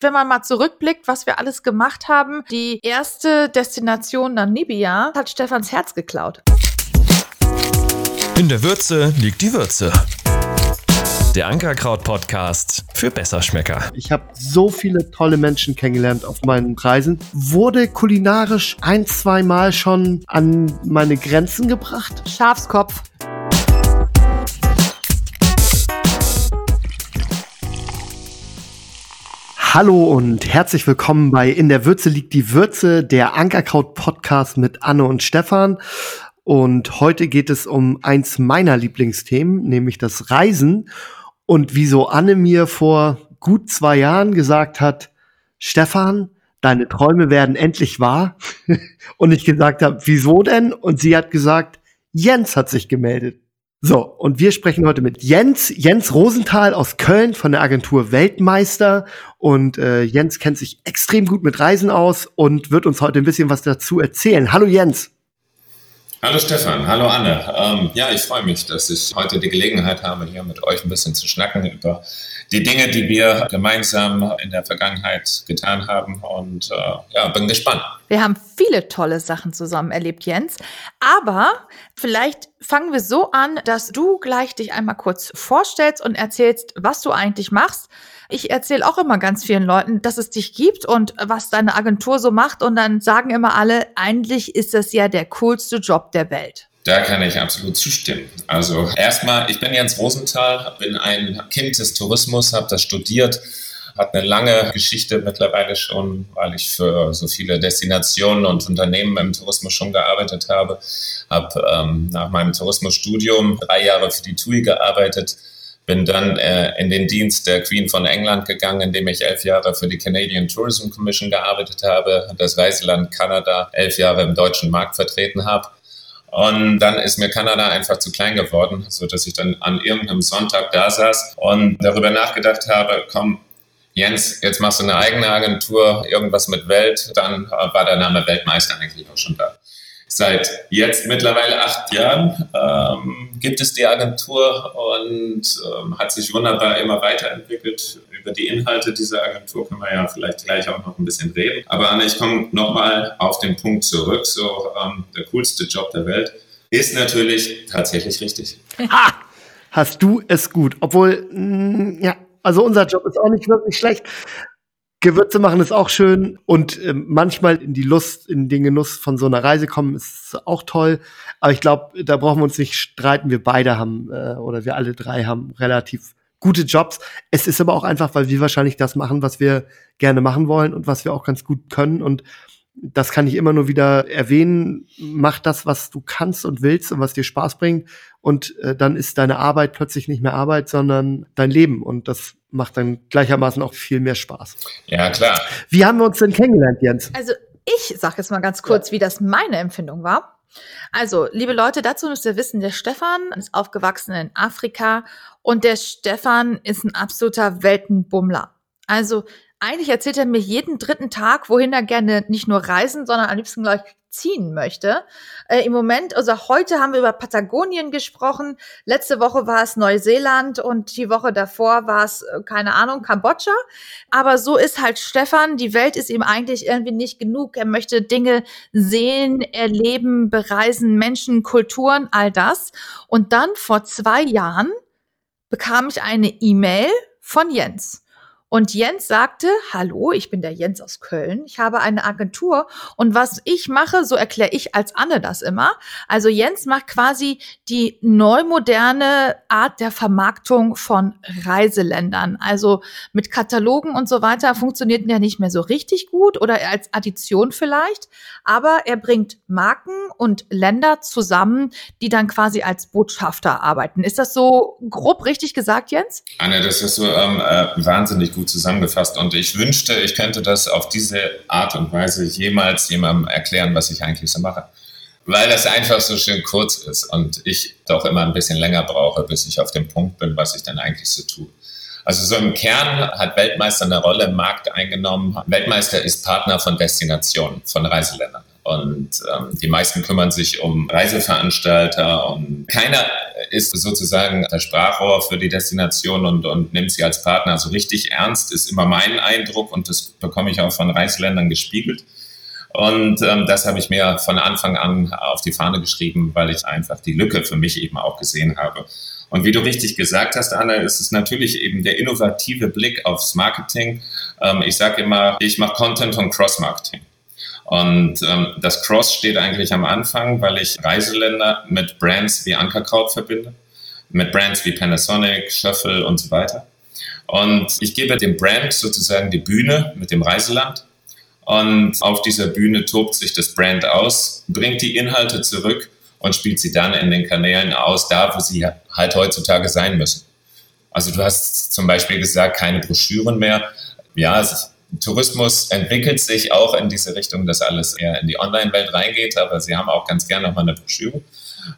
wenn man mal zurückblickt, was wir alles gemacht haben, die erste Destination Namibia hat Stefans Herz geklaut. In der Würze liegt die Würze. Der Ankerkraut-Podcast für Besserschmecker. Ich habe so viele tolle Menschen kennengelernt auf meinen Reisen. Wurde kulinarisch ein, zwei Mal schon an meine Grenzen gebracht. Schafskopf. Hallo und herzlich willkommen bei In der Würze liegt die Würze, der Ankerkraut Podcast mit Anne und Stefan. Und heute geht es um eins meiner Lieblingsthemen, nämlich das Reisen. Und wieso Anne mir vor gut zwei Jahren gesagt hat, Stefan, deine Träume werden endlich wahr. und ich gesagt habe, wieso denn? Und sie hat gesagt, Jens hat sich gemeldet. So, und wir sprechen heute mit Jens, Jens Rosenthal aus Köln von der Agentur Weltmeister. Und äh, Jens kennt sich extrem gut mit Reisen aus und wird uns heute ein bisschen was dazu erzählen. Hallo Jens. Hallo Stefan, hallo Anne. Ähm, ja, ich freue mich, dass ich heute die Gelegenheit habe, hier mit euch ein bisschen zu schnacken über die Dinge, die wir gemeinsam in der Vergangenheit getan haben. Und äh, ja, bin gespannt. Wir haben viele tolle Sachen zusammen erlebt, Jens. Aber vielleicht fangen wir so an, dass du gleich dich einmal kurz vorstellst und erzählst, was du eigentlich machst. Ich erzähle auch immer ganz vielen Leuten, dass es dich gibt und was deine Agentur so macht. Und dann sagen immer alle, eigentlich ist das ja der coolste Job der Welt. Da kann ich absolut zustimmen. Also erstmal, ich bin Jens Rosenthal, bin ein Kind des Tourismus, habe das studiert, hat eine lange Geschichte mittlerweile schon, weil ich für so viele Destinationen und Unternehmen im Tourismus schon gearbeitet habe. Habe ähm, nach meinem Tourismusstudium drei Jahre für die TUI gearbeitet, bin dann äh, in den Dienst der Queen von England gegangen, indem ich elf Jahre für die Canadian Tourism Commission gearbeitet habe, das Reiseland Kanada elf Jahre im deutschen Markt vertreten habe und dann ist mir Kanada einfach zu klein geworden, so dass ich dann an irgendeinem Sonntag da saß und darüber nachgedacht habe, komm, Jens, jetzt machst du eine eigene Agentur, irgendwas mit Welt, dann war der Name Weltmeister eigentlich auch schon da. Seit jetzt mittlerweile acht Jahren ähm, gibt es die Agentur und ähm, hat sich wunderbar immer weiterentwickelt. Über die Inhalte dieser Agentur können wir ja vielleicht gleich auch noch ein bisschen reden. Aber Anne, ich komme nochmal auf den Punkt zurück. So ähm, der coolste Job der Welt ist natürlich tatsächlich richtig. Ha! Hast du es gut. Obwohl, mh, mm, ja, also unser Job ist auch nicht wirklich schlecht. Gewürze machen ist auch schön und äh, manchmal in die Lust, in den Genuss von so einer Reise kommen ist auch toll. Aber ich glaube, da brauchen wir uns nicht streiten. Wir beide haben äh, oder wir alle drei haben relativ gute Jobs. Es ist aber auch einfach, weil wir wahrscheinlich das machen, was wir gerne machen wollen und was wir auch ganz gut können. Und das kann ich immer nur wieder erwähnen. Mach das, was du kannst und willst und was dir Spaß bringt. Und äh, dann ist deine Arbeit plötzlich nicht mehr Arbeit, sondern dein Leben. Und das macht dann gleichermaßen auch viel mehr Spaß. Ja, klar. Wie haben wir uns denn kennengelernt, Jens? Also ich sage jetzt mal ganz kurz, ja. wie das meine Empfindung war. Also, liebe Leute, dazu müsst ihr wissen, der Stefan ist aufgewachsen in Afrika und der Stefan ist ein absoluter Weltenbummler. Also eigentlich erzählt er mir jeden dritten Tag, wohin er gerne nicht nur reisen, sondern am liebsten gleich ziehen möchte. Äh, Im Moment, also heute haben wir über Patagonien gesprochen. Letzte Woche war es Neuseeland und die Woche davor war es, äh, keine Ahnung, Kambodscha. Aber so ist halt Stefan. Die Welt ist ihm eigentlich irgendwie nicht genug. Er möchte Dinge sehen, erleben, bereisen, Menschen, Kulturen, all das. Und dann vor zwei Jahren bekam ich eine E-Mail von Jens. Und Jens sagte, hallo, ich bin der Jens aus Köln. Ich habe eine Agentur und was ich mache, so erkläre ich als Anne das immer. Also Jens macht quasi die neumoderne Art der Vermarktung von Reiseländern. Also mit Katalogen und so weiter funktioniert ja nicht mehr so richtig gut oder als Addition vielleicht. Aber er bringt Marken und Länder zusammen, die dann quasi als Botschafter arbeiten. Ist das so grob richtig gesagt, Jens? Anne, das ist so ähm, äh, wahnsinnig gut gut zusammengefasst. Und ich wünschte, ich könnte das auf diese Art und Weise jemals jemandem erklären, was ich eigentlich so mache. Weil das einfach so schön kurz ist und ich doch immer ein bisschen länger brauche, bis ich auf dem Punkt bin, was ich dann eigentlich so tue. Also so im Kern hat Weltmeister eine Rolle im Markt eingenommen. Weltmeister ist Partner von Destinationen, von Reiseländern. Und ähm, die meisten kümmern sich um Reiseveranstalter und keiner ist sozusagen das Sprachrohr für die Destination und, und nimmt sie als Partner. Also richtig ernst ist immer mein Eindruck und das bekomme ich auch von Reiseländern gespiegelt. Und ähm, das habe ich mir von Anfang an auf die Fahne geschrieben, weil ich einfach die Lücke für mich eben auch gesehen habe. Und wie du richtig gesagt hast, Anna, ist es natürlich eben der innovative Blick aufs Marketing. Ähm, ich sage immer, ich mache Content und Cross-Marketing. Und ähm, das Cross steht eigentlich am Anfang, weil ich Reiseländer mit Brands wie Ankerkraut verbinde, mit Brands wie Panasonic, Schöffel und so weiter. Und ich gebe dem Brand sozusagen die Bühne mit dem Reiseland und auf dieser Bühne tobt sich das Brand aus, bringt die Inhalte zurück und spielt sie dann in den Kanälen aus, da wo sie halt heutzutage sein müssen. Also du hast zum Beispiel gesagt, keine Broschüren mehr. Ja, Tourismus entwickelt sich auch in diese Richtung, dass alles eher in die Online-Welt reingeht, aber sie haben auch ganz gerne nochmal eine Broschüre.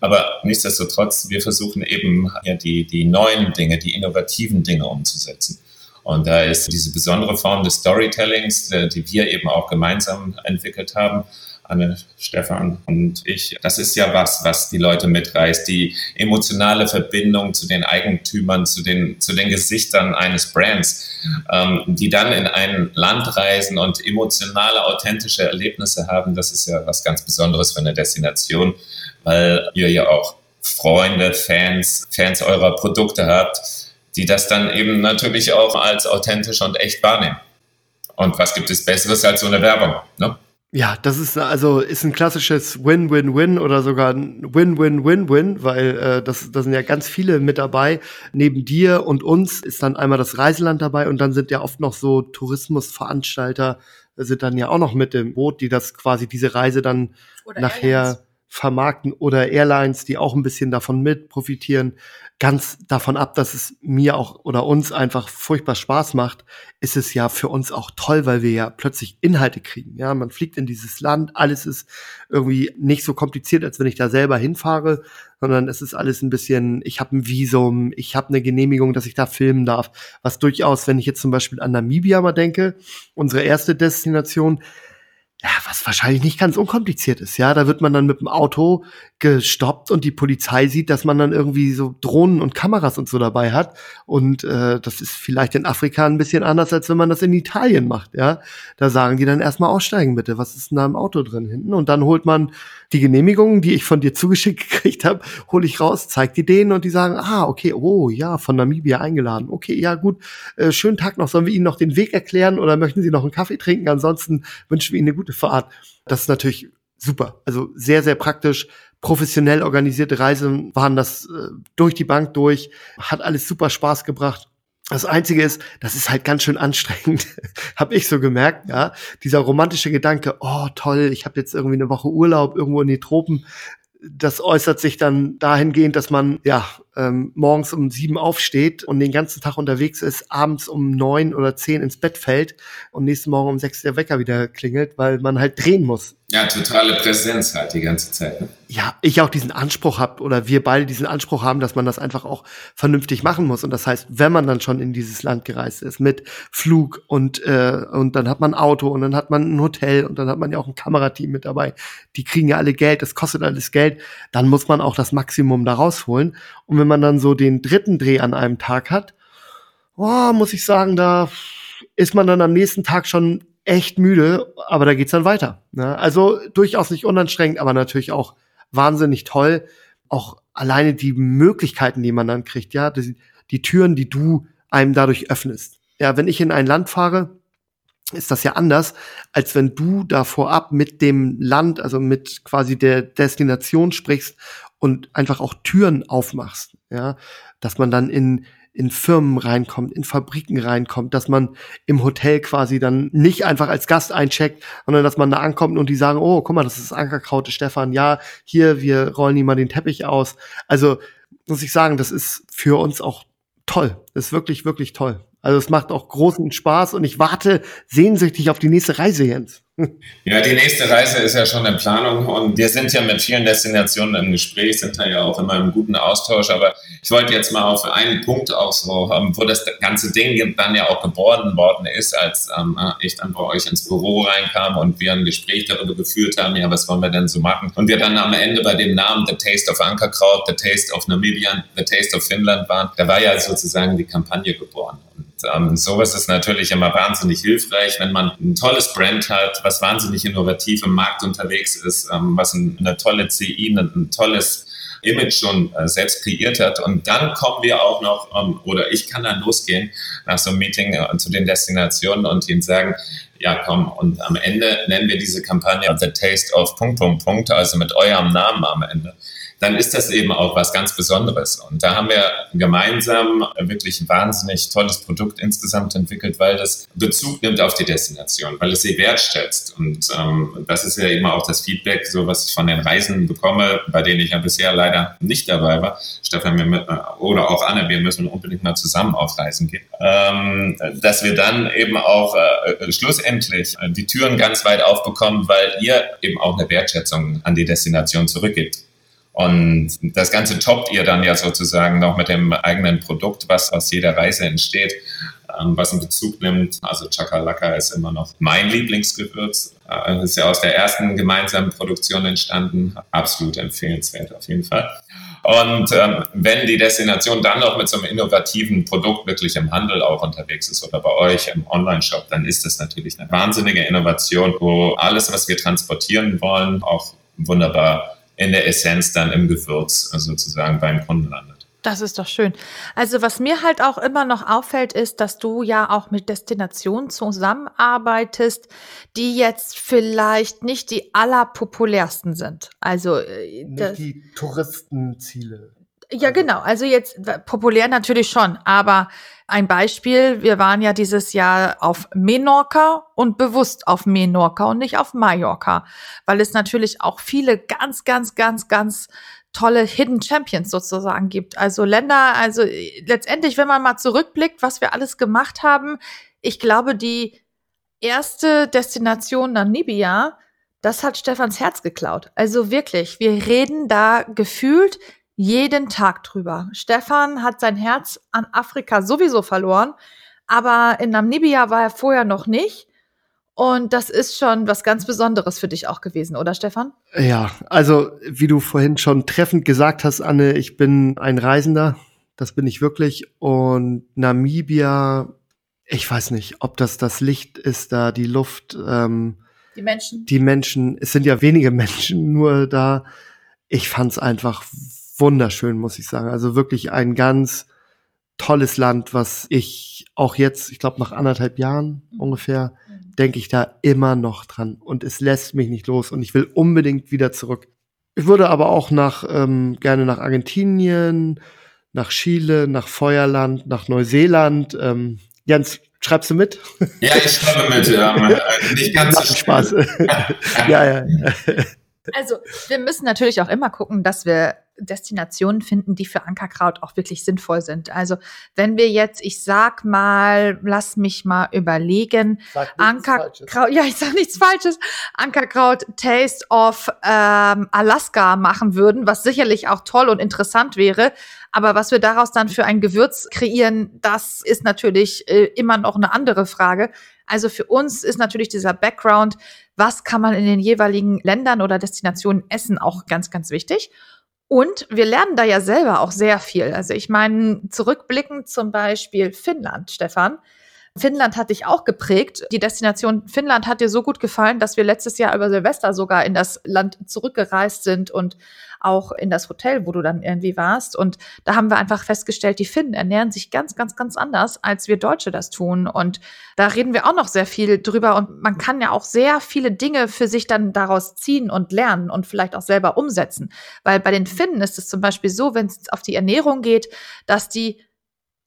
Aber nichtsdestotrotz, wir versuchen eben ja, die, die neuen Dinge, die innovativen Dinge umzusetzen. Und da ist diese besondere Form des Storytellings, äh, die wir eben auch gemeinsam entwickelt haben, Anne, Stefan und ich. Das ist ja was, was die Leute mitreißt, die emotionale Verbindung zu den Eigentümern, zu den, zu den Gesichtern eines Brands, ähm, die dann in ein Land reisen und emotionale, authentische Erlebnisse haben. Das ist ja was ganz Besonderes für eine Destination, weil ihr ja auch Freunde, Fans, Fans eurer Produkte habt die das dann eben natürlich auch als authentisch und echt wahrnehmen. Und was gibt es Besseres als so eine Werbung? Ne? Ja, das ist also ist ein klassisches Win-Win-Win oder sogar ein Win-Win-Win-Win, weil äh, das, da sind ja ganz viele mit dabei. Neben dir und uns ist dann einmal das Reiseland dabei und dann sind ja oft noch so Tourismusveranstalter sind dann ja auch noch mit dem Boot, die das quasi diese Reise dann oder nachher Airlines. Vermarkten oder Airlines, die auch ein bisschen davon mit profitieren ganz davon ab, dass es mir auch oder uns einfach furchtbar Spaß macht, ist es ja für uns auch toll, weil wir ja plötzlich Inhalte kriegen. Ja, man fliegt in dieses Land, alles ist irgendwie nicht so kompliziert, als wenn ich da selber hinfahre, sondern es ist alles ein bisschen, ich habe ein Visum, ich habe eine Genehmigung, dass ich da filmen darf. Was durchaus, wenn ich jetzt zum Beispiel an Namibia mal denke, unsere erste Destination, ja, was wahrscheinlich nicht ganz unkompliziert ist, ja. Da wird man dann mit dem Auto gestoppt und die Polizei sieht, dass man dann irgendwie so Drohnen und Kameras und so dabei hat. Und äh, das ist vielleicht in Afrika ein bisschen anders, als wenn man das in Italien macht, ja. Da sagen die dann erstmal aussteigen bitte, was ist da im Auto drin hinten? Und dann holt man die Genehmigungen, die ich von dir zugeschickt gekriegt habe, hole ich raus, zeig die denen und die sagen, ah, okay, oh ja, von Namibia eingeladen. Okay, ja gut, äh, schönen Tag noch. Sollen wir Ihnen noch den Weg erklären oder möchten Sie noch einen Kaffee trinken? Ansonsten wünschen wir Ihnen eine gute Fahrt. Das ist natürlich super. Also sehr, sehr praktisch. Professionell organisierte Reisen waren das äh, durch die Bank durch. Hat alles super Spaß gebracht. Das Einzige ist, das ist halt ganz schön anstrengend, habe ich so gemerkt, ja. Dieser romantische Gedanke, oh toll, ich habe jetzt irgendwie eine Woche Urlaub irgendwo in die Tropen. Das äußert sich dann dahingehend, dass man ja ähm, morgens um sieben aufsteht und den ganzen Tag unterwegs ist, abends um neun oder zehn ins Bett fällt und nächsten Morgen um sechs der Wecker wieder klingelt, weil man halt drehen muss. Ja, totale Präsenz halt die ganze Zeit. Ne? Ja, ich auch diesen Anspruch habe oder wir beide diesen Anspruch haben, dass man das einfach auch vernünftig machen muss. Und das heißt, wenn man dann schon in dieses Land gereist ist mit Flug und äh, und dann hat man ein Auto und dann hat man ein Hotel und dann hat man ja auch ein Kamerateam mit dabei. Die kriegen ja alle Geld, das kostet alles Geld. Dann muss man auch das Maximum da rausholen. Und wenn man dann so den dritten Dreh an einem Tag hat, oh, muss ich sagen, da ist man dann am nächsten Tag schon echt müde, aber da geht's dann weiter. Ne? Also durchaus nicht unanstrengend, aber natürlich auch wahnsinnig toll. Auch alleine die Möglichkeiten, die man dann kriegt, ja, die, die Türen, die du einem dadurch öffnest. Ja, wenn ich in ein Land fahre, ist das ja anders, als wenn du da vorab mit dem Land, also mit quasi der Destination sprichst und einfach auch Türen aufmachst, ja, dass man dann in in Firmen reinkommt, in Fabriken reinkommt, dass man im Hotel quasi dann nicht einfach als Gast eincheckt, sondern dass man da ankommt und die sagen, oh, guck mal, das ist Ankerkraut, Stefan, ja, hier, wir rollen ihm mal den Teppich aus. Also muss ich sagen, das ist für uns auch toll. Das ist wirklich, wirklich toll. Also es macht auch großen Spaß und ich warte sehnsüchtig auf die nächste Reise, Jens. Ja, die nächste Reise ist ja schon in Planung und wir sind ja mit vielen Destinationen im Gespräch, sind da ja auch immer im guten Austausch. Aber ich wollte jetzt mal auf einen Punkt auch so, wo das ganze Ding dann ja auch geboren worden ist, als ähm, ich dann bei euch ins Büro reinkam und wir ein Gespräch darüber geführt haben, ja, was wollen wir denn so machen? Und wir dann am Ende bei dem Namen The Taste of Ankerkraut, The Taste of Namibia, The Taste of Finland waren, da war ja sozusagen die Kampagne geboren. Ähm, sowas ist natürlich immer wahnsinnig hilfreich, wenn man ein tolles Brand hat, was wahnsinnig innovativ im Markt unterwegs ist, ähm, was ein, eine tolle CI, ein, ein tolles Image schon äh, selbst kreiert hat. Und dann kommen wir auch noch, ähm, oder ich kann dann losgehen nach so einem Meeting äh, zu den Destinationen und ihnen sagen, ja komm, und am Ende nennen wir diese Kampagne The Taste of Punkt, Punkt, Punkt, also mit eurem Namen am Ende dann ist das eben auch was ganz Besonderes. Und da haben wir gemeinsam wirklich ein wahnsinnig tolles Produkt insgesamt entwickelt, weil das Bezug nimmt auf die Destination, weil es sie wertschätzt. Und ähm, das ist ja eben auch das Feedback, so was ich von den Reisen bekomme, bei denen ich ja bisher leider nicht dabei war. Stefan wir, oder auch Anne, wir müssen unbedingt mal zusammen auf Reisen gehen. Ähm, dass wir dann eben auch äh, schlussendlich die Türen ganz weit aufbekommen, weil ihr eben auch eine Wertschätzung an die Destination zurückgibt. Und das Ganze toppt ihr dann ja sozusagen noch mit dem eigenen Produkt, was aus jeder Reise entsteht, ähm, was einen Bezug nimmt. Also Chakalaka ist immer noch mein Lieblingsgewürz. Äh, ist ja aus der ersten gemeinsamen Produktion entstanden. Absolut empfehlenswert auf jeden Fall. Und ähm, wenn die Destination dann noch mit so einem innovativen Produkt wirklich im Handel auch unterwegs ist oder bei euch im Online-Shop, dann ist das natürlich eine wahnsinnige Innovation, wo alles, was wir transportieren wollen, auch wunderbar in der Essenz dann im Gewürz sozusagen beim Kunden landet. Das ist doch schön. Also was mir halt auch immer noch auffällt, ist, dass du ja auch mit Destinationen zusammenarbeitest, die jetzt vielleicht nicht die allerpopulärsten sind. Also äh, nicht die Touristenziele. Ja, genau. Also jetzt populär natürlich schon, aber ein Beispiel, wir waren ja dieses Jahr auf Menorca und bewusst auf Menorca und nicht auf Mallorca, weil es natürlich auch viele ganz, ganz, ganz, ganz tolle Hidden Champions sozusagen gibt. Also Länder, also letztendlich, wenn man mal zurückblickt, was wir alles gemacht haben, ich glaube, die erste Destination Namibia, das hat Stefans Herz geklaut. Also wirklich, wir reden da gefühlt jeden Tag drüber. Stefan hat sein Herz an Afrika sowieso verloren, aber in Namibia war er vorher noch nicht. Und das ist schon was ganz Besonderes für dich auch gewesen, oder Stefan? Ja, also wie du vorhin schon treffend gesagt hast, Anne, ich bin ein Reisender. Das bin ich wirklich. Und Namibia, ich weiß nicht, ob das das Licht ist da, die Luft. Ähm, die Menschen. Die Menschen, es sind ja wenige Menschen nur da. Ich fand's einfach wunderschön, muss ich sagen. Also wirklich ein ganz tolles Land, was ich auch jetzt, ich glaube nach anderthalb Jahren mhm. ungefähr, mhm. denke ich da immer noch dran. Und es lässt mich nicht los und ich will unbedingt wieder zurück. Ich würde aber auch nach ähm, gerne nach Argentinien, nach Chile, nach Feuerland, nach Neuseeland. Ähm, Jens, schreibst du mit? Ja, ich schreibe mit. Ähm, nicht ganz so Spaß. ja, ja. Also, wir müssen natürlich auch immer gucken, dass wir Destinationen finden, die für Ankerkraut auch wirklich sinnvoll sind. Also, wenn wir jetzt, ich sag mal, lass mich mal überlegen, Ankerkraut, ja, ich sag nichts Falsches, Ankerkraut Taste of ähm, Alaska machen würden, was sicherlich auch toll und interessant wäre. Aber was wir daraus dann für ein Gewürz kreieren, das ist natürlich äh, immer noch eine andere Frage. Also für uns ist natürlich dieser Background, was kann man in den jeweiligen Ländern oder Destinationen essen, auch ganz, ganz wichtig. Und wir lernen da ja selber auch sehr viel. Also ich meine, zurückblickend zum Beispiel Finnland, Stefan. Finnland hat dich auch geprägt. Die Destination Finnland hat dir so gut gefallen, dass wir letztes Jahr über Silvester sogar in das Land zurückgereist sind und auch in das Hotel, wo du dann irgendwie warst. Und da haben wir einfach festgestellt, die Finnen ernähren sich ganz, ganz, ganz anders, als wir Deutsche das tun. Und da reden wir auch noch sehr viel drüber. Und man kann ja auch sehr viele Dinge für sich dann daraus ziehen und lernen und vielleicht auch selber umsetzen. Weil bei den Finnen ist es zum Beispiel so, wenn es auf die Ernährung geht, dass die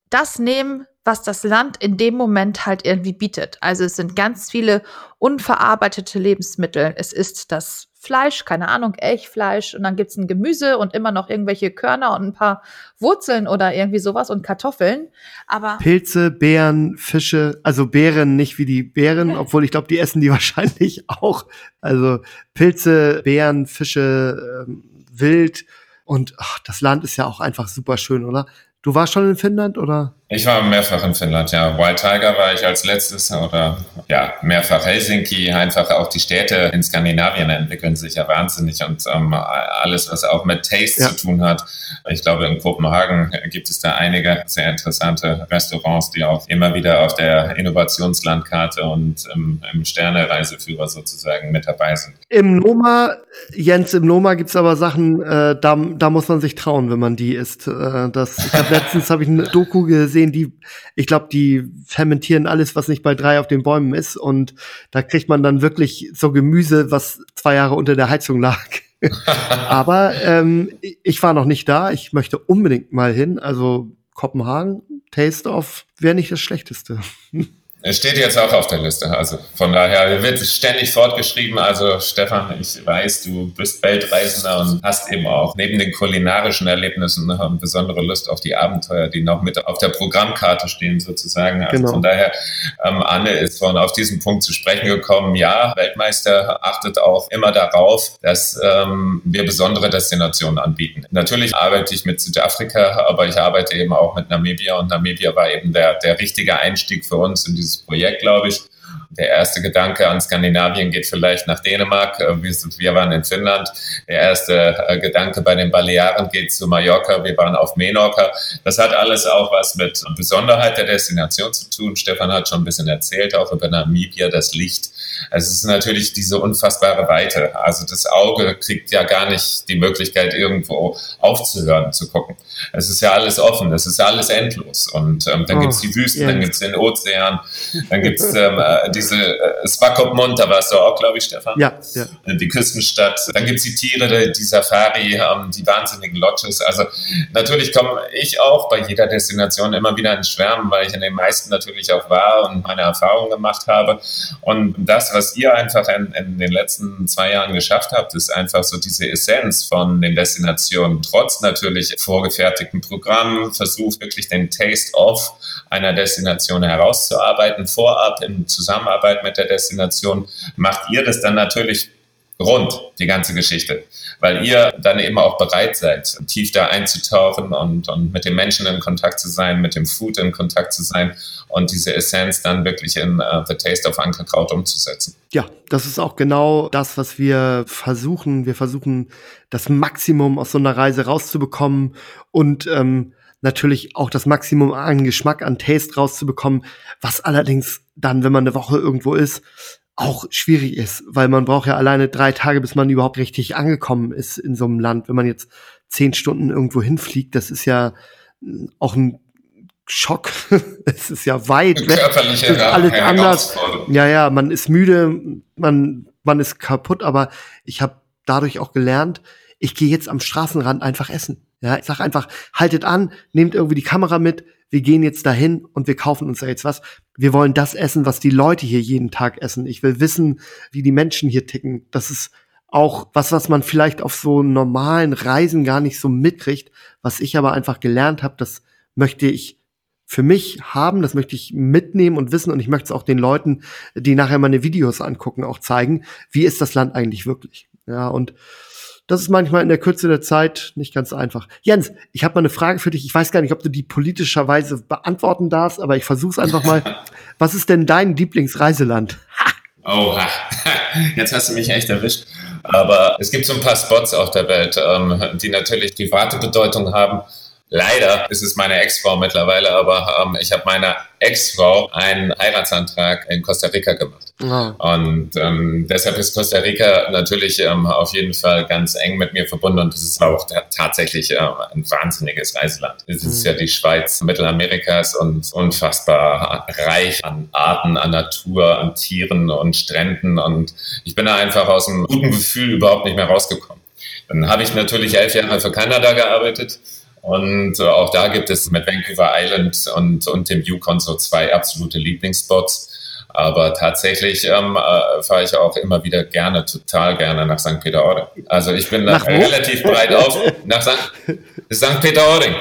das nehmen, was das Land in dem Moment halt irgendwie bietet. Also es sind ganz viele unverarbeitete Lebensmittel. Es ist das Fleisch, keine Ahnung, Elchfleisch und dann gibt's ein Gemüse und immer noch irgendwelche Körner und ein paar Wurzeln oder irgendwie sowas und Kartoffeln. Aber Pilze, Beeren, Fische, also Beeren nicht wie die Beeren, obwohl ich glaube, die essen die wahrscheinlich auch. Also Pilze, Beeren, Fische, ähm, Wild und ach, das Land ist ja auch einfach super schön, oder? Du warst schon in Finnland oder? Ich war mehrfach in Finnland, ja. White Tiger war ich als letztes oder ja, mehrfach Helsinki. Einfach auch die Städte in Skandinavien entwickeln sich ja wahnsinnig und ähm, alles, was auch mit Taste ja. zu tun hat. Ich glaube, in Kopenhagen gibt es da einige sehr interessante Restaurants, die auch immer wieder auf der Innovationslandkarte und im, im Sterne-Reiseführer sozusagen mit dabei sind. Im Noma, Jens, im Noma gibt es aber Sachen, äh, da, da muss man sich trauen, wenn man die isst. Äh, das, ich hab letztens habe ich eine Doku gesehen, gesehen, die, ich glaube, die fermentieren alles, was nicht bei drei auf den Bäumen ist. Und da kriegt man dann wirklich so Gemüse, was zwei Jahre unter der Heizung lag. Aber ähm, ich war noch nicht da. Ich möchte unbedingt mal hin. Also Kopenhagen, Taste of wäre nicht das Schlechteste. Es steht jetzt auch auf der Liste. Also von daher wird es ständig fortgeschrieben. Also Stefan, ich weiß, du bist Weltreisender und hast eben auch neben den kulinarischen Erlebnissen eine besondere Lust auf die Abenteuer, die noch mit auf der Programmkarte stehen sozusagen. Also genau. von daher, ähm, Anne ist von auf diesen Punkt zu sprechen gekommen. Ja, Weltmeister achtet auch immer darauf, dass ähm, wir besondere Destinationen anbieten. Natürlich arbeite ich mit Südafrika, aber ich arbeite eben auch mit Namibia und Namibia war eben der, der richtige Einstieg für uns in dieses Projekt, glaube ich. Der erste Gedanke an Skandinavien geht vielleicht nach Dänemark. Äh, wir waren in Finnland. Der erste äh, Gedanke bei den Balearen geht zu Mallorca. Wir waren auf Menorca. Das hat alles auch was mit Besonderheit der Destination zu tun. Stefan hat schon ein bisschen erzählt, auch über Namibia, das Licht es ist natürlich diese unfassbare Weite. Also das Auge kriegt ja gar nicht die Möglichkeit, irgendwo aufzuhören, zu gucken. Es ist ja alles offen, es ist ja alles endlos. Und ähm, dann oh, gibt's die Wüsten, yes. dann gibt's den Ozean, dann gibt's ähm, äh, diese äh, Swakopmund, da warst du auch, glaube ich, Stefan. Ja, ja. Äh, die Küstenstadt. Dann gibt's die Tiere, die Safari, ähm, die wahnsinnigen Lodges. Also natürlich komme ich auch bei jeder Destination immer wieder ins Schwärmen, weil ich in den meisten natürlich auch war und meine Erfahrungen gemacht habe. Und das, was ihr einfach in, in, den letzten zwei Jahren geschafft habt, ist einfach so diese Essenz von den Destinationen, trotz natürlich vorgefertigten Programmen, versucht wirklich den Taste of einer Destination herauszuarbeiten, vorab in Zusammenarbeit mit der Destination. Macht ihr das dann natürlich rund, die ganze Geschichte, weil ihr dann eben auch bereit seid, tief da einzutauchen und, und mit den Menschen in Kontakt zu sein, mit dem Food in Kontakt zu sein und diese Essenz dann wirklich in uh, The Taste of Ankerkraut umzusetzen. Ja, das ist auch genau das, was wir versuchen. Wir versuchen, das Maximum aus so einer Reise rauszubekommen und ähm, natürlich auch das Maximum an Geschmack, an Taste rauszubekommen, was allerdings dann, wenn man eine Woche irgendwo ist, auch schwierig ist, weil man braucht ja alleine drei Tage, bis man überhaupt richtig angekommen ist in so einem Land. Wenn man jetzt zehn Stunden irgendwo hinfliegt, das ist ja auch ein Schock. es ist ja weit weg. Körperliche ist alles anders. Ja, ja, man ist müde, man, man ist kaputt, aber ich habe dadurch auch gelernt, ich gehe jetzt am Straßenrand einfach essen. Ja, ich sag einfach, haltet an, nehmt irgendwie die Kamera mit, wir gehen jetzt dahin und wir kaufen uns da jetzt was. Wir wollen das essen, was die Leute hier jeden Tag essen. Ich will wissen, wie die Menschen hier ticken. Das ist auch was, was man vielleicht auf so normalen Reisen gar nicht so mitkriegt. Was ich aber einfach gelernt habe, das möchte ich für mich haben, das möchte ich mitnehmen und wissen und ich möchte es auch den Leuten, die nachher meine Videos angucken, auch zeigen, wie ist das Land eigentlich wirklich. Ja, und das ist manchmal in der Kürze der Zeit nicht ganz einfach. Jens, ich habe mal eine Frage für dich. Ich weiß gar nicht, ob du die politischerweise beantworten darfst, aber ich versuche es einfach mal. Was ist denn dein Lieblingsreiseland? Oh, jetzt hast du mich echt erwischt. Aber es gibt so ein paar Spots auf der Welt, ähm, die natürlich private Bedeutung haben. Leider ist es meine Ex-Frau mittlerweile, aber ähm, ich habe meiner Ex-Frau einen Heiratsantrag in Costa Rica gemacht. Oh. Und ähm, deshalb ist Costa Rica natürlich ähm, auf jeden Fall ganz eng mit mir verbunden und es ist auch tatsächlich äh, ein wahnsinniges Reiseland. Es ist mhm. ja die Schweiz Mittelamerikas und unfassbar reich an Arten, an Natur, an Tieren und Stränden und ich bin da einfach aus einem guten Gefühl überhaupt nicht mehr rausgekommen. Dann habe ich natürlich elf Jahre für Kanada gearbeitet und äh, auch da gibt es mit Vancouver Island und, und dem Yukon so zwei absolute Lieblingsspots. Aber tatsächlich ähm, äh, fahre ich auch immer wieder gerne, total gerne nach St. Peter-Ording. Also ich bin da relativ breit auf. Nach St. St. Peter-Ording.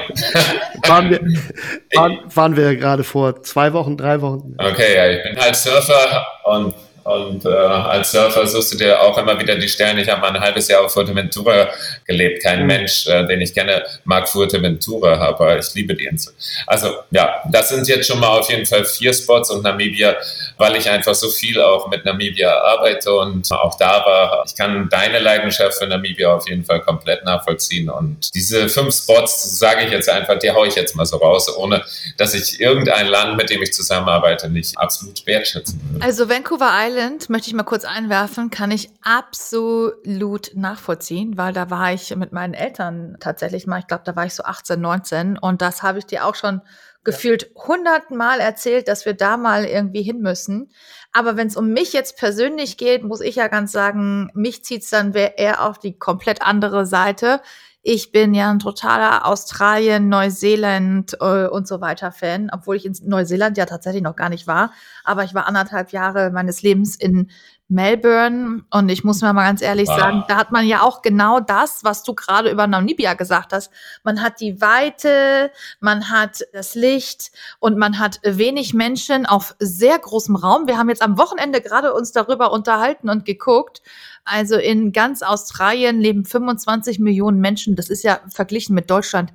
waren, wir, waren, waren wir gerade vor zwei Wochen, drei Wochen. Okay, ja, ich bin halt Surfer und und äh, als Surfer suchst du dir auch immer wieder die Sterne. Ich habe mal ein halbes Jahr auf Fuerteventura gelebt. Kein mhm. Mensch, äh, den ich kenne, mag Fuerteventura, aber ich liebe die Insel. Also ja, das sind jetzt schon mal auf jeden Fall vier Spots und Namibia, weil ich einfach so viel auch mit Namibia arbeite und auch da war. Ich kann deine Leidenschaft für Namibia auf jeden Fall komplett nachvollziehen. Und diese fünf Spots, sage ich jetzt einfach, die haue ich jetzt mal so raus, ohne dass ich irgendein Land, mit dem ich zusammenarbeite, nicht absolut wertschätzen würde. Also Vancouver Island Island, möchte ich mal kurz einwerfen, kann ich absolut nachvollziehen, weil da war ich mit meinen Eltern tatsächlich mal, ich glaube, da war ich so 18, 19 und das habe ich dir auch schon gefühlt hundertmal erzählt, dass wir da mal irgendwie hin müssen. Aber wenn es um mich jetzt persönlich geht, muss ich ja ganz sagen, mich zieht es dann eher auf die komplett andere Seite. Ich bin ja ein totaler Australien, Neuseeland äh, und so weiter Fan, obwohl ich in Neuseeland ja tatsächlich noch gar nicht war. Aber ich war anderthalb Jahre meines Lebens in Melbourne und ich muss mir mal ganz ehrlich wow. sagen, da hat man ja auch genau das, was du gerade über Namibia gesagt hast. Man hat die Weite, man hat das Licht und man hat wenig Menschen auf sehr großem Raum. Wir haben jetzt am Wochenende gerade uns darüber unterhalten und geguckt also in ganz Australien leben 25 Millionen Menschen. Das ist ja verglichen mit Deutschland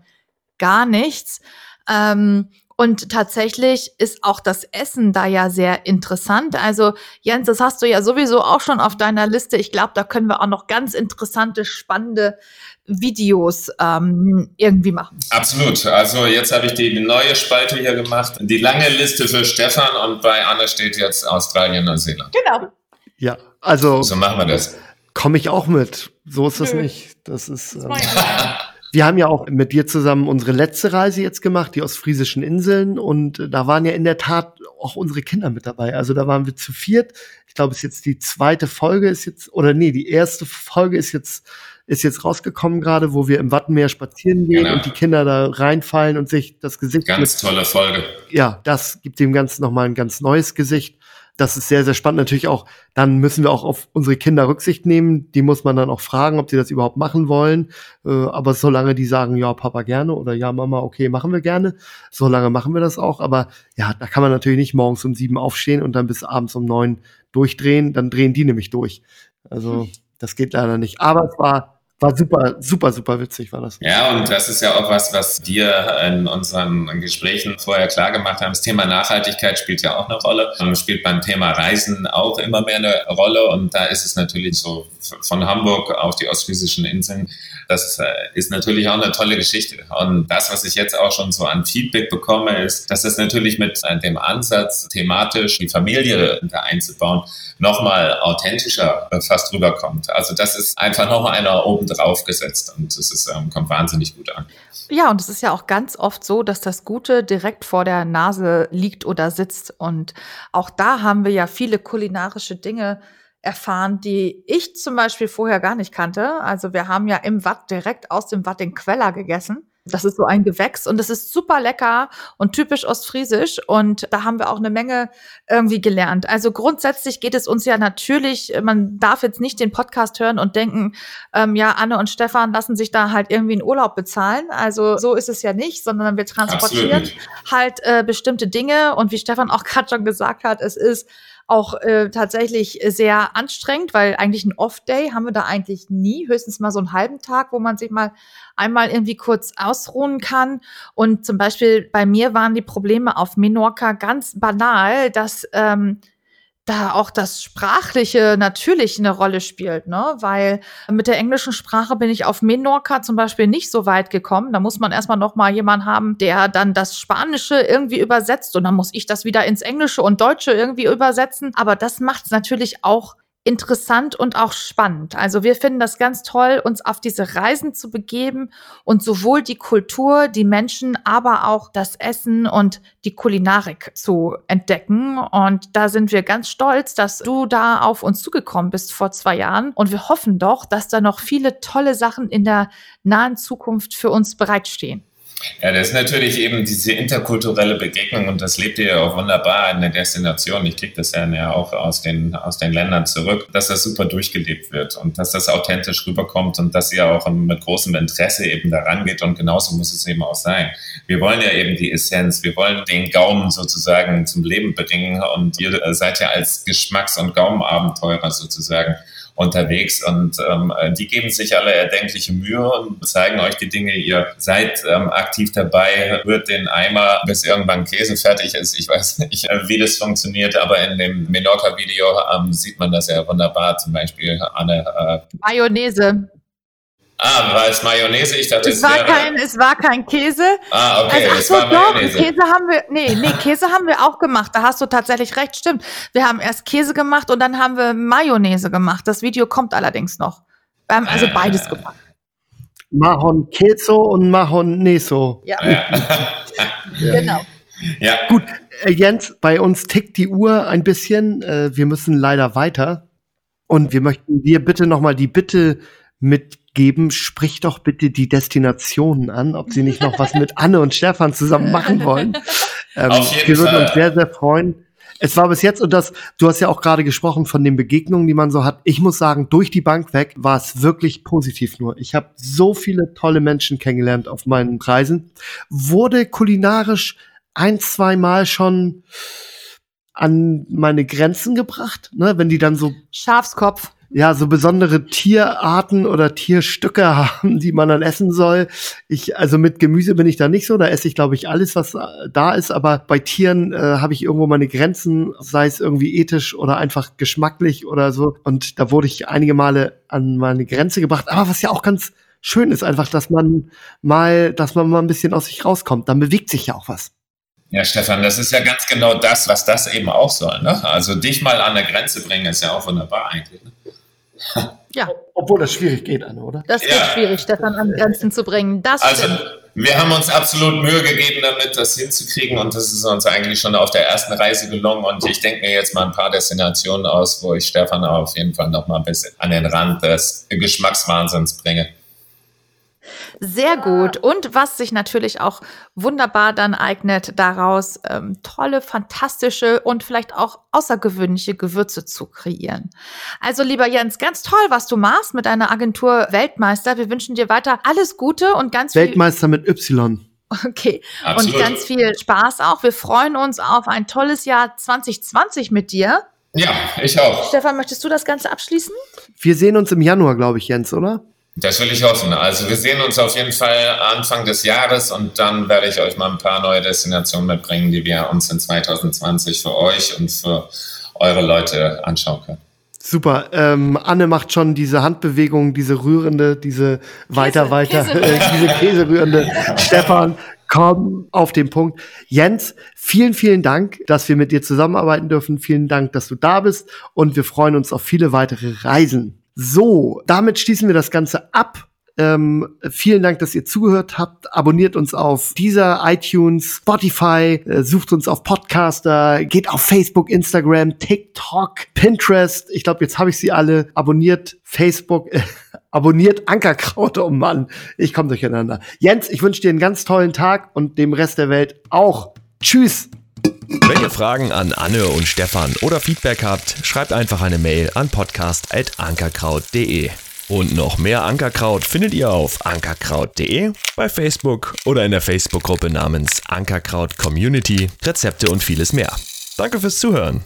gar nichts. Ähm, und tatsächlich ist auch das Essen da ja sehr interessant. Also Jens, das hast du ja sowieso auch schon auf deiner Liste. Ich glaube, da können wir auch noch ganz interessante, spannende Videos ähm, irgendwie machen. Absolut. Also jetzt habe ich die neue Spalte hier gemacht. Die lange Liste für Stefan und bei Anne steht jetzt Australien, Neuseeland. Genau. Ja, also. So machen wir das. Komme ich auch mit. So ist das nicht. Das ist. Ähm, wir haben ja auch mit dir zusammen unsere letzte Reise jetzt gemacht, die ostfriesischen Inseln. Und da waren ja in der Tat auch unsere Kinder mit dabei. Also da waren wir zu viert. Ich glaube, es ist jetzt die zweite Folge ist jetzt, oder nee, die erste Folge ist jetzt, ist jetzt rausgekommen gerade, wo wir im Wattenmeer spazieren gehen genau. und die Kinder da reinfallen und sich das Gesicht. Ganz mit, tolle Folge. Ja, das gibt dem Ganzen nochmal ein ganz neues Gesicht das ist sehr, sehr spannend. Natürlich auch, dann müssen wir auch auf unsere Kinder Rücksicht nehmen. Die muss man dann auch fragen, ob sie das überhaupt machen wollen. Äh, aber solange die sagen, ja, Papa gerne oder ja, Mama, okay, machen wir gerne, solange machen wir das auch. Aber ja, da kann man natürlich nicht morgens um sieben aufstehen und dann bis abends um neun durchdrehen. Dann drehen die nämlich durch. Also, das geht leider nicht. Aber es war war super, super, super witzig, war das. Ja, und das ist ja auch was, was wir in unseren Gesprächen vorher klar gemacht haben. Das Thema Nachhaltigkeit spielt ja auch eine Rolle und spielt beim Thema Reisen auch immer mehr eine Rolle. Und da ist es natürlich so von Hamburg auf die ostfriesischen Inseln. Das äh, ist natürlich auch eine tolle Geschichte. Und das, was ich jetzt auch schon so an Feedback bekomme, ist, dass das natürlich mit dem Ansatz, thematisch die Familie da einzubauen, nochmal authentischer äh, fast rüberkommt. Also das ist einfach nochmal einer oben drauf gesetzt und es ist, ähm, kommt wahnsinnig gut an. Ja, und es ist ja auch ganz oft so, dass das Gute direkt vor der Nase liegt oder sitzt. Und auch da haben wir ja viele kulinarische Dinge erfahren, die ich zum Beispiel vorher gar nicht kannte. Also wir haben ja im Watt direkt aus dem Watt den Queller gegessen. Das ist so ein Gewächs und das ist super lecker und typisch ostfriesisch und da haben wir auch eine Menge irgendwie gelernt. Also grundsätzlich geht es uns ja natürlich, man darf jetzt nicht den Podcast hören und denken, ähm, ja, Anne und Stefan lassen sich da halt irgendwie einen Urlaub bezahlen. Also so ist es ja nicht, sondern wir transportieren halt äh, bestimmte Dinge und wie Stefan auch gerade schon gesagt hat, es ist auch äh, tatsächlich sehr anstrengend, weil eigentlich ein Off-Day haben wir da eigentlich nie, höchstens mal so einen halben Tag, wo man sich mal einmal irgendwie kurz ausruhen kann. Und zum Beispiel bei mir waren die Probleme auf Menorca ganz banal, dass ähm, da auch das Sprachliche natürlich eine Rolle spielt, ne? Weil mit der englischen Sprache bin ich auf Menorca zum Beispiel nicht so weit gekommen. Da muss man erstmal noch mal jemanden haben, der dann das Spanische irgendwie übersetzt und dann muss ich das wieder ins Englische und Deutsche irgendwie übersetzen. Aber das macht es natürlich auch interessant und auch spannend. Also wir finden das ganz toll, uns auf diese Reisen zu begeben und sowohl die Kultur, die Menschen, aber auch das Essen und die Kulinarik zu entdecken. Und da sind wir ganz stolz, dass du da auf uns zugekommen bist vor zwei Jahren. Und wir hoffen doch, dass da noch viele tolle Sachen in der nahen Zukunft für uns bereitstehen. Ja, das ist natürlich eben diese interkulturelle Begegnung und das lebt ihr ja auch wunderbar in der Destination. Ich kriege das ja auch aus den, aus den Ländern zurück, dass das super durchgelebt wird und dass das authentisch rüberkommt und dass ihr auch mit großem Interesse eben daran geht und genauso muss es eben auch sein. Wir wollen ja eben die Essenz, wir wollen den Gaumen sozusagen zum Leben bringen und ihr seid ja als Geschmacks- und Gaumenabenteurer sozusagen unterwegs und ähm, die geben sich alle erdenkliche Mühe und zeigen euch die Dinge. Ihr seid ähm, aktiv dabei, rührt den Eimer, bis irgendwann Käse fertig ist. Ich weiß nicht, wie das funktioniert, aber in dem Menorca-Video ähm, sieht man das ja wunderbar. Zum Beispiel Anne. Äh, Mayonnaise. Ah, war es Mayonnaise? Ich dachte, es, war wäre... kein, es war kein Käse. Ah, okay, also, ach so, doch, Käse haben wir, nee, nee, Käse haben wir auch gemacht. Da hast du tatsächlich recht, stimmt. Wir haben erst Käse gemacht und dann haben wir Mayonnaise gemacht. Das Video kommt allerdings noch. Wir haben also beides äh. gemacht. Mahon Queso und Mahon Neso. Ja. ja. genau. Ja. Gut, äh, Jens, bei uns tickt die Uhr ein bisschen. Äh, wir müssen leider weiter. Und wir möchten dir bitte nochmal die Bitte mit geben, sprich doch bitte die Destinationen an, ob sie nicht noch was mit Anne und Stefan zusammen machen wollen. Ähm, wir würden Fall. uns sehr, sehr freuen. Es war bis jetzt, und das, du hast ja auch gerade gesprochen von den Begegnungen, die man so hat. Ich muss sagen, durch die Bank weg war es wirklich positiv nur. Ich habe so viele tolle Menschen kennengelernt auf meinen Reisen. Wurde kulinarisch ein, zwei Mal schon an meine Grenzen gebracht, ne? wenn die dann so Schafskopf ja, so besondere Tierarten oder Tierstücke haben, die man dann essen soll. Ich, also mit Gemüse bin ich da nicht so, da esse ich, glaube ich, alles, was äh, da ist, aber bei Tieren äh, habe ich irgendwo meine Grenzen, sei es irgendwie ethisch oder einfach geschmacklich oder so. Und da wurde ich einige Male an meine Grenze gebracht. Aber was ja auch ganz schön ist, einfach, dass man mal, dass man mal ein bisschen aus sich rauskommt. Dann bewegt sich ja auch was. Ja, Stefan, das ist ja ganz genau das, was das eben auch soll. Ne? Also dich mal an der Grenze bringen, ist ja auch wunderbar eigentlich. Ne? Ja. Obwohl das schwierig geht, Anne, oder? Das geht schwierig, Stefan an Grenzen zu bringen. Das also, stimmt. wir haben uns absolut Mühe gegeben, damit das hinzukriegen und das ist uns eigentlich schon auf der ersten Reise gelungen und ich denke mir jetzt mal ein paar Destinationen aus, wo ich Stefan auf jeden Fall noch mal ein bisschen an den Rand des Geschmackswahnsinns bringe. Sehr gut. Und was sich natürlich auch wunderbar dann eignet, daraus ähm, tolle, fantastische und vielleicht auch außergewöhnliche Gewürze zu kreieren. Also lieber Jens, ganz toll, was du machst mit deiner Agentur Weltmeister. Wir wünschen dir weiter alles Gute und ganz viel Weltmeister mit Y. Okay. Absolut. Und ganz viel Spaß auch. Wir freuen uns auf ein tolles Jahr 2020 mit dir. Ja, ich auch. Stefan, möchtest du das Ganze abschließen? Wir sehen uns im Januar, glaube ich, Jens, oder? Das will ich hoffen. Also wir sehen uns auf jeden Fall Anfang des Jahres und dann werde ich euch mal ein paar neue Destinationen mitbringen, die wir uns in 2020 für euch und für eure Leute anschauen können. Super. Ähm, Anne macht schon diese Handbewegung, diese rührende, diese weiter, Käse, weiter, Käse. Äh, diese Käserührende. Stefan, komm auf den Punkt. Jens, vielen, vielen Dank, dass wir mit dir zusammenarbeiten dürfen. Vielen Dank, dass du da bist und wir freuen uns auf viele weitere Reisen. So, damit schließen wir das Ganze ab. Ähm, vielen Dank, dass ihr zugehört habt. Abonniert uns auf dieser iTunes, Spotify, äh, sucht uns auf Podcaster, geht auf Facebook, Instagram, TikTok, Pinterest. Ich glaube, jetzt habe ich sie alle. Abonniert Facebook, äh, abonniert Ankerkraut, oh Mann, ich komme durcheinander. Jens, ich wünsche dir einen ganz tollen Tag und dem Rest der Welt auch. Tschüss. Wenn ihr Fragen an Anne und Stefan oder Feedback habt, schreibt einfach eine Mail an podcast.ankerkraut.de. Und noch mehr Ankerkraut findet ihr auf ankerkraut.de, bei Facebook oder in der Facebook-Gruppe namens Ankerkraut Community, Rezepte und vieles mehr. Danke fürs Zuhören.